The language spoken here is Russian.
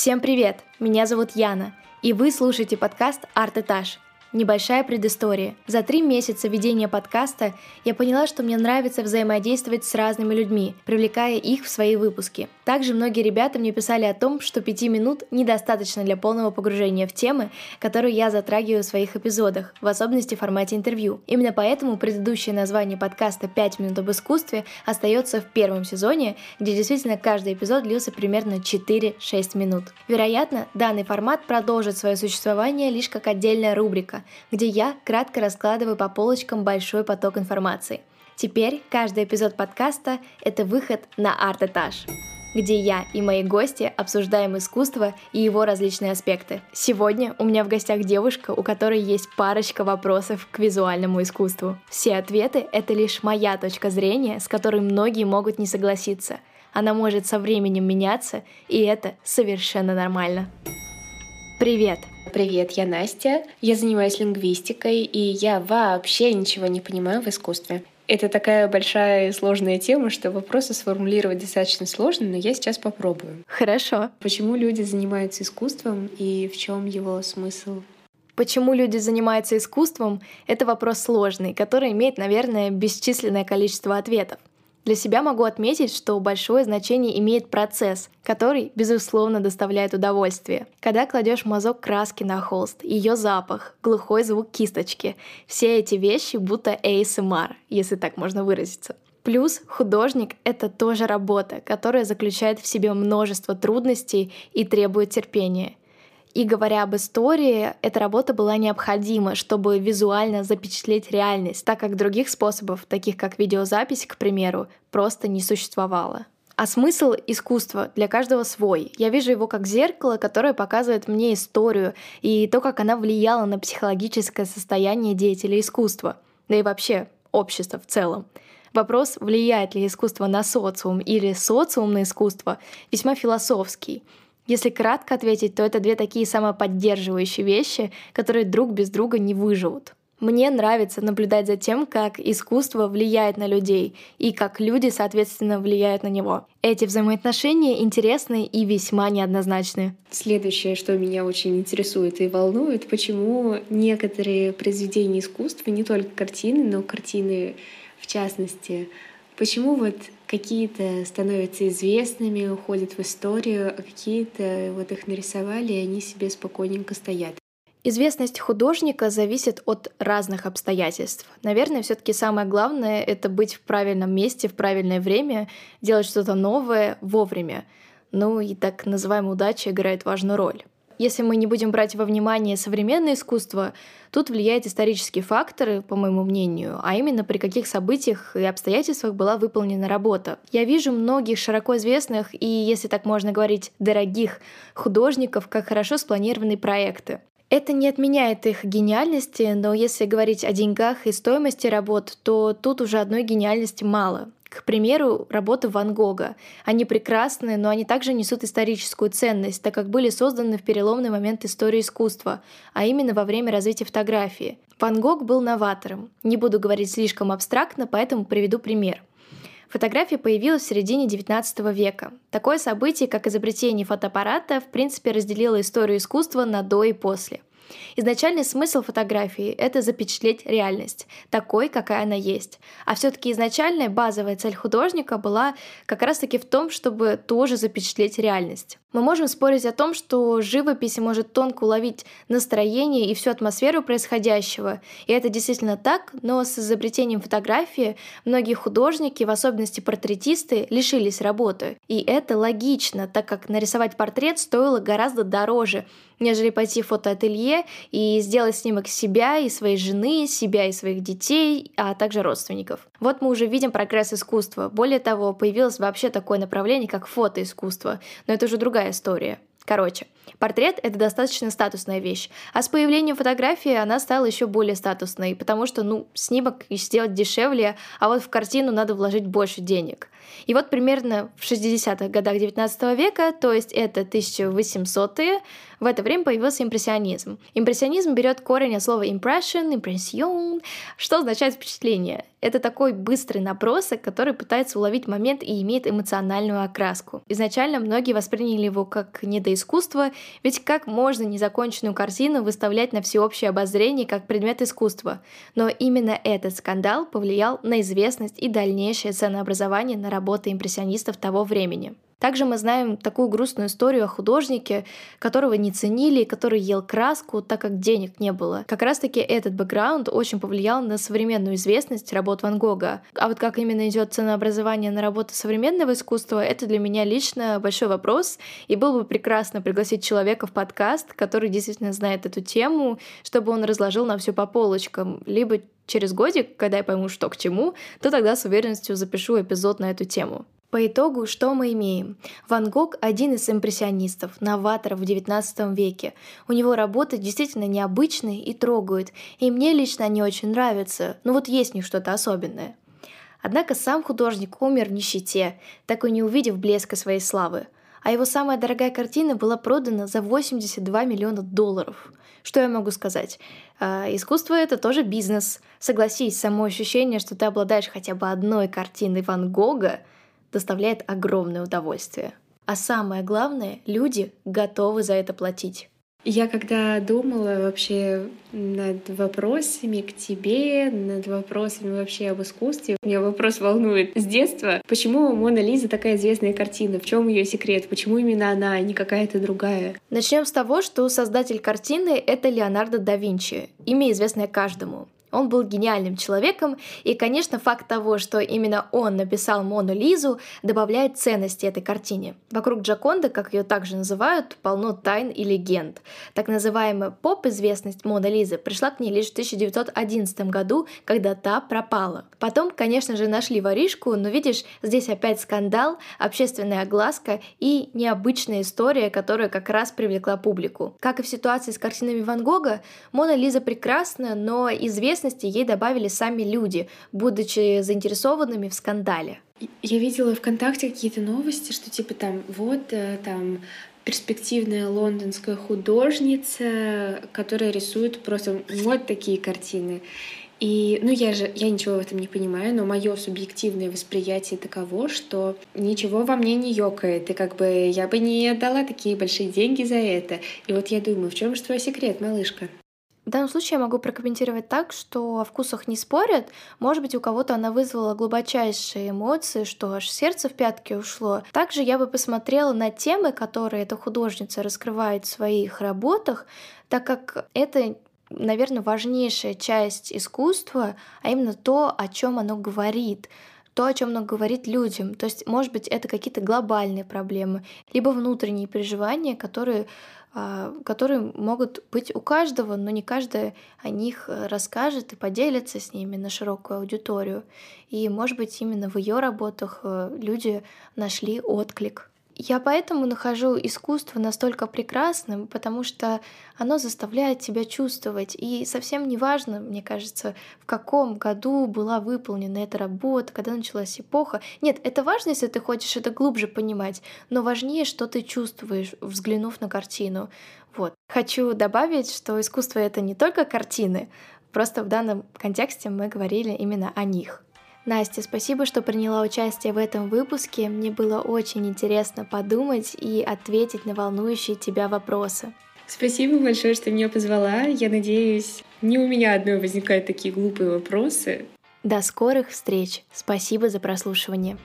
Всем привет! Меня зовут Яна, и вы слушаете подкаст «Арт-этаж», Небольшая предыстория. За три месяца ведения подкаста я поняла, что мне нравится взаимодействовать с разными людьми, привлекая их в свои выпуски. Также многие ребята мне писали о том, что пяти минут недостаточно для полного погружения в темы, которые я затрагиваю в своих эпизодах, в особенности в формате интервью. Именно поэтому предыдущее название подкаста «5 минут об искусстве» остается в первом сезоне, где действительно каждый эпизод длился примерно 4-6 минут. Вероятно, данный формат продолжит свое существование лишь как отдельная рубрика, где я кратко раскладываю по полочкам большой поток информации. Теперь каждый эпизод подкаста — это выход на арт-этаж где я и мои гости обсуждаем искусство и его различные аспекты. Сегодня у меня в гостях девушка, у которой есть парочка вопросов к визуальному искусству. Все ответы — это лишь моя точка зрения, с которой многие могут не согласиться. Она может со временем меняться, и это совершенно нормально. Привет! Привет, я Настя. Я занимаюсь лингвистикой, и я вообще ничего не понимаю в искусстве. Это такая большая и сложная тема, что вопросы сформулировать достаточно сложно, но я сейчас попробую. Хорошо. Почему люди занимаются искусством и в чем его смысл? Почему люди занимаются искусством — это вопрос сложный, который имеет, наверное, бесчисленное количество ответов. Для себя могу отметить, что большое значение имеет процесс, который, безусловно, доставляет удовольствие. Когда кладешь мазок краски на холст, ее запах, глухой звук кисточки, все эти вещи будто ASMR, если так можно выразиться. Плюс художник — это тоже работа, которая заключает в себе множество трудностей и требует терпения. И говоря об истории, эта работа была необходима, чтобы визуально запечатлеть реальность, так как других способов, таких как видеозапись, к примеру, просто не существовало. А смысл искусства для каждого свой. Я вижу его как зеркало, которое показывает мне историю и то, как она влияла на психологическое состояние деятелей искусства, да и вообще общества в целом. Вопрос, влияет ли искусство на социум или социум на искусство, весьма философский — если кратко ответить, то это две такие самоподдерживающие вещи, которые друг без друга не выживут. Мне нравится наблюдать за тем, как искусство влияет на людей и как люди, соответственно, влияют на него. Эти взаимоотношения интересны и весьма неоднозначны. Следующее, что меня очень интересует и волнует, почему некоторые произведения искусства, не только картины, но картины в частности, почему вот какие-то становятся известными, уходят в историю, а какие-то вот их нарисовали, и они себе спокойненько стоят. Известность художника зависит от разных обстоятельств. Наверное, все-таки самое главное — это быть в правильном месте, в правильное время, делать что-то новое вовремя. Ну и так называемая удача играет важную роль. Если мы не будем брать во внимание современное искусство, тут влияют исторические факторы, по моему мнению, а именно при каких событиях и обстоятельствах была выполнена работа. Я вижу многих широко известных и, если так можно говорить, дорогих художников, как хорошо спланированные проекты. Это не отменяет их гениальности, но если говорить о деньгах и стоимости работ, то тут уже одной гениальности мало. К примеру, работы Ван Гога. Они прекрасны, но они также несут историческую ценность, так как были созданы в переломный момент истории искусства, а именно во время развития фотографии. Ван Гог был новатором. Не буду говорить слишком абстрактно, поэтому приведу пример. Фотография появилась в середине XIX века. Такое событие, как изобретение фотоаппарата, в принципе разделило историю искусства на до и после. Изначальный смысл фотографии — это запечатлеть реальность, такой, какая она есть. А все таки изначальная базовая цель художника была как раз-таки в том, чтобы тоже запечатлеть реальность. Мы можем спорить о том, что живопись может тонко уловить настроение и всю атмосферу происходящего. И это действительно так, но с изобретением фотографии многие художники, в особенности портретисты, лишились работы. И это логично, так как нарисовать портрет стоило гораздо дороже, нежели пойти в фотоателье и сделать снимок себя и своей жены, себя и своих детей, а также родственников. Вот мы уже видим прогресс искусства. Более того, появилось вообще такое направление, как фотоискусство. Но это уже другая история. Короче, портрет — это достаточно статусная вещь, а с появлением фотографии она стала еще более статусной, потому что, ну, снимок сделать дешевле, а вот в картину надо вложить больше денег. И вот примерно в 60-х годах 19 века, то есть это 1800-е, в это время появился импрессионизм. Импрессионизм берет корень от слова impression, impression, что означает впечатление. Это такой быстрый набросок, который пытается уловить момент и имеет эмоциональную окраску. Изначально многие восприняли его как недоискусство, ведь как можно незаконченную картину выставлять на всеобщее обозрение как предмет искусства? Но именно этот скандал повлиял на известность и дальнейшее ценообразование на работы импрессионистов того времени. Также мы знаем такую грустную историю о художнике, которого не ценили, который ел краску, так как денег не было. Как раз-таки этот бэкграунд очень повлиял на современную известность работ Ван Гога. А вот как именно идет ценообразование на работы современного искусства, это для меня лично большой вопрос, и было бы прекрасно пригласить человека в подкаст, который действительно знает эту тему, чтобы он разложил на все по полочкам, либо через годик, когда я пойму, что к чему, то тогда с уверенностью запишу эпизод на эту тему. По итогу, что мы имеем? Ван Гог – один из импрессионистов, новаторов в XIX веке. У него работы действительно необычные и трогают, и мне лично они очень нравятся, но вот есть в них что-то особенное. Однако сам художник умер в нищете, так и не увидев блеска своей славы. А его самая дорогая картина была продана за 82 миллиона долларов. Что я могу сказать? А, искусство — это тоже бизнес. Согласись, само ощущение, что ты обладаешь хотя бы одной картиной Ван Гога — доставляет огромное удовольствие. А самое главное, люди готовы за это платить. Я когда думала вообще над вопросами к тебе, над вопросами вообще об искусстве, меня вопрос волнует с детства. Почему Мона Лиза такая известная картина? В чем ее секрет? Почему именно она, а не какая-то другая? Начнем с того, что создатель картины — это Леонардо да Винчи, имя известное каждому. Он был гениальным человеком, и, конечно, факт того, что именно он написал Мону Лизу, добавляет ценности этой картине. Вокруг Джаконды, как ее также называют, полно тайн и легенд. Так называемая поп-известность Мона Лизы пришла к ней лишь в 1911 году, когда та пропала. Потом, конечно же, нашли воришку, но видишь, здесь опять скандал, общественная огласка и необычная история, которая как раз привлекла публику. Как и в ситуации с картинами Ван Гога, Мона Лиза прекрасна, но известна известности ей добавили сами люди, будучи заинтересованными в скандале. Я видела ВКонтакте какие-то новости, что типа там вот э, там перспективная лондонская художница, которая рисует просто вот такие картины. И, ну, я же, я ничего в этом не понимаю, но мое субъективное восприятие таково, что ничего во мне не ёкает, и как бы я бы не отдала такие большие деньги за это. И вот я думаю, в чем же твой секрет, малышка? В данном случае я могу прокомментировать так, что о вкусах не спорят. Может быть, у кого-то она вызвала глубочайшие эмоции, что аж сердце в пятки ушло. Также я бы посмотрела на темы, которые эта художница раскрывает в своих работах, так как это наверное, важнейшая часть искусства, а именно то, о чем оно говорит то, о чем оно говорит людям. То есть, может быть, это какие-то глобальные проблемы, либо внутренние переживания, которые а, которые могут быть у каждого, но не каждый о них расскажет и поделится с ними на широкую аудиторию. И, может быть, именно в ее работах э, люди нашли отклик. Я поэтому нахожу искусство настолько прекрасным, потому что оно заставляет тебя чувствовать. И совсем не важно, мне кажется, в каком году была выполнена эта работа, когда началась эпоха. Нет, это важно, если ты хочешь это глубже понимать, но важнее, что ты чувствуешь, взглянув на картину. Вот. Хочу добавить, что искусство — это не только картины, просто в данном контексте мы говорили именно о них. Настя, спасибо, что приняла участие в этом выпуске. Мне было очень интересно подумать и ответить на волнующие тебя вопросы. Спасибо большое, что меня позвала. Я надеюсь, не у меня одной возникают такие глупые вопросы. До скорых встреч. Спасибо за прослушивание.